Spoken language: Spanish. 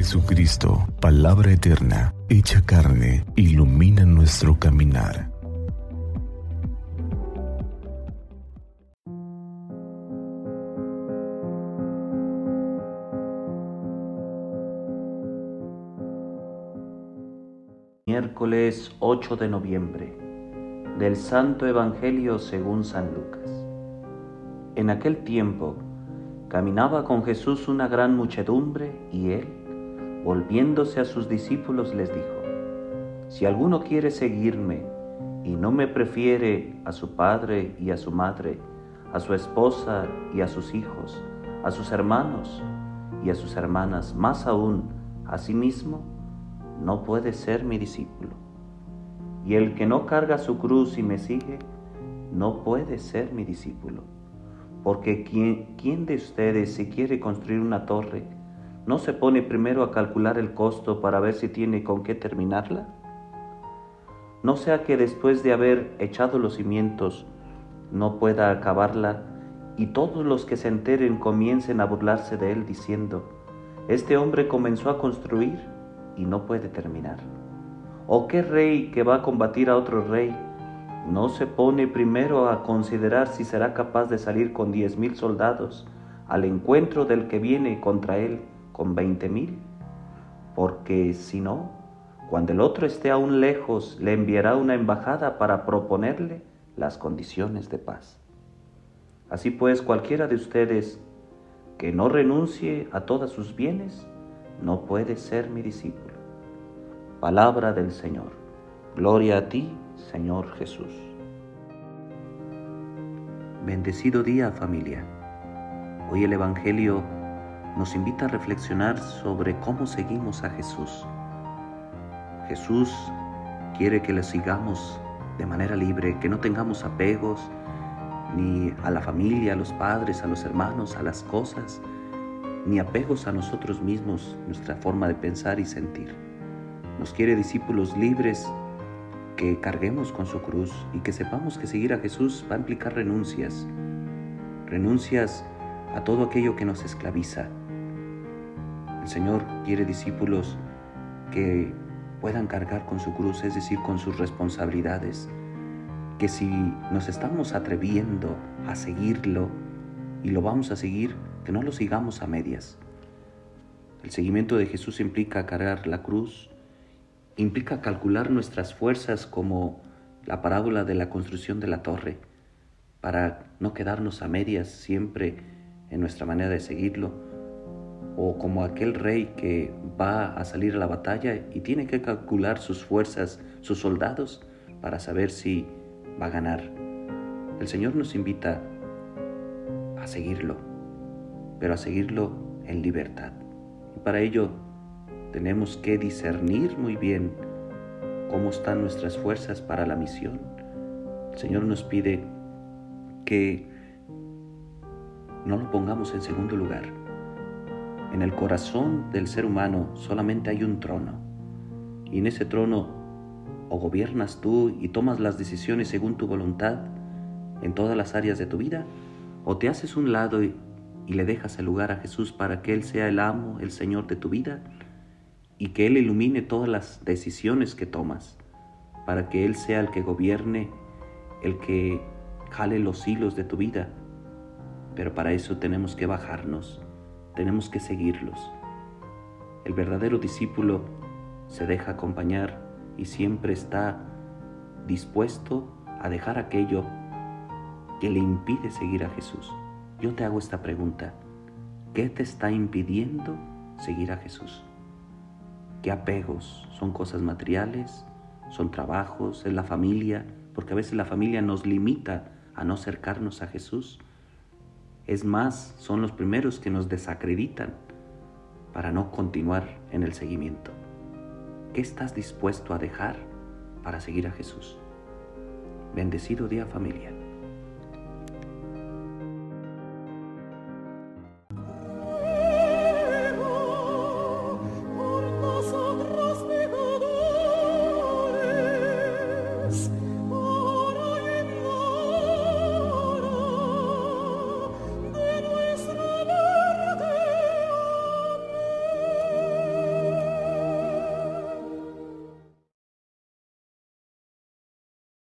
Jesucristo, palabra eterna, hecha carne, ilumina nuestro caminar. Miércoles 8 de noviembre del Santo Evangelio según San Lucas. En aquel tiempo caminaba con Jesús una gran muchedumbre y él, volviéndose a sus discípulos, les dijo, Si alguno quiere seguirme y no me prefiere a su padre y a su madre, a su esposa y a sus hijos, a sus hermanos y a sus hermanas, más aún a sí mismo, no puede ser mi discípulo. Y el que no carga su cruz y me sigue, no puede ser mi discípulo. Porque ¿quién, de ustedes si quiere construir una torre, no se pone primero a calcular el costo para ver si tiene con qué terminarla? No sea que después de haber echado los cimientos no pueda acabarla y todos los que se enteren comiencen a burlarse de él diciendo, este hombre comenzó a construir y no puede terminar. ¿O qué rey que va a combatir a otro rey no se pone primero a considerar si será capaz de salir con diez mil soldados al encuentro del que viene contra él con veinte mil, porque si no, cuando el otro esté aún lejos, le enviará una embajada para proponerle las condiciones de paz. Así pues, cualquiera de ustedes que no renuncie a todos sus bienes, no puede ser mi discípulo. Palabra del Señor. Gloria a ti, Señor Jesús. Bendecido día familia. Hoy el Evangelio nos invita a reflexionar sobre cómo seguimos a Jesús. Jesús quiere que le sigamos de manera libre, que no tengamos apegos ni a la familia, a los padres, a los hermanos, a las cosas, ni apegos a nosotros mismos, nuestra forma de pensar y sentir. Nos quiere discípulos libres que carguemos con su cruz y que sepamos que seguir a Jesús va a implicar renuncias, renuncias a todo aquello que nos esclaviza. El Señor quiere discípulos que puedan cargar con su cruz, es decir, con sus responsabilidades, que si nos estamos atreviendo a seguirlo y lo vamos a seguir, que no lo sigamos a medias. El seguimiento de Jesús implica cargar la cruz, implica calcular nuestras fuerzas como la parábola de la construcción de la torre, para no quedarnos a medias siempre en nuestra manera de seguirlo, o como aquel rey que va a salir a la batalla y tiene que calcular sus fuerzas, sus soldados, para saber si va a ganar. El Señor nos invita a seguirlo, pero a seguirlo en libertad. Y para ello tenemos que discernir muy bien cómo están nuestras fuerzas para la misión. El Señor nos pide que no lo pongamos en segundo lugar. En el corazón del ser humano solamente hay un trono. Y en ese trono o gobiernas tú y tomas las decisiones según tu voluntad en todas las áreas de tu vida, o te haces un lado y, le dejas el lugar a Jesús para que Él sea el amo, el Señor de tu vida y que Él ilumine todas las decisiones que tomas, para que Él sea el que gobierne, el que jale los hilos de tu vida. Pero para eso tenemos que bajarnos, tenemos que seguirlos. El verdadero discípulo se deja acompañar y siempre está dispuesto a dejar aquello que le impide seguir a Jesús. Yo te hago esta pregunta. ¿Qué te está impidiendo seguir a Jesús? ¿Qué apegos? ¿Son cosas materiales? ¿Son trabajos? ¿Es la familia? Porque a veces la familia nos limita a no acercarnos a Jesús. Es más, son los primeros que nos desacreditan para no continuar en el seguimiento. ¿Qué estás dispuesto a dejar para seguir a Jesús? Bendecido día familia.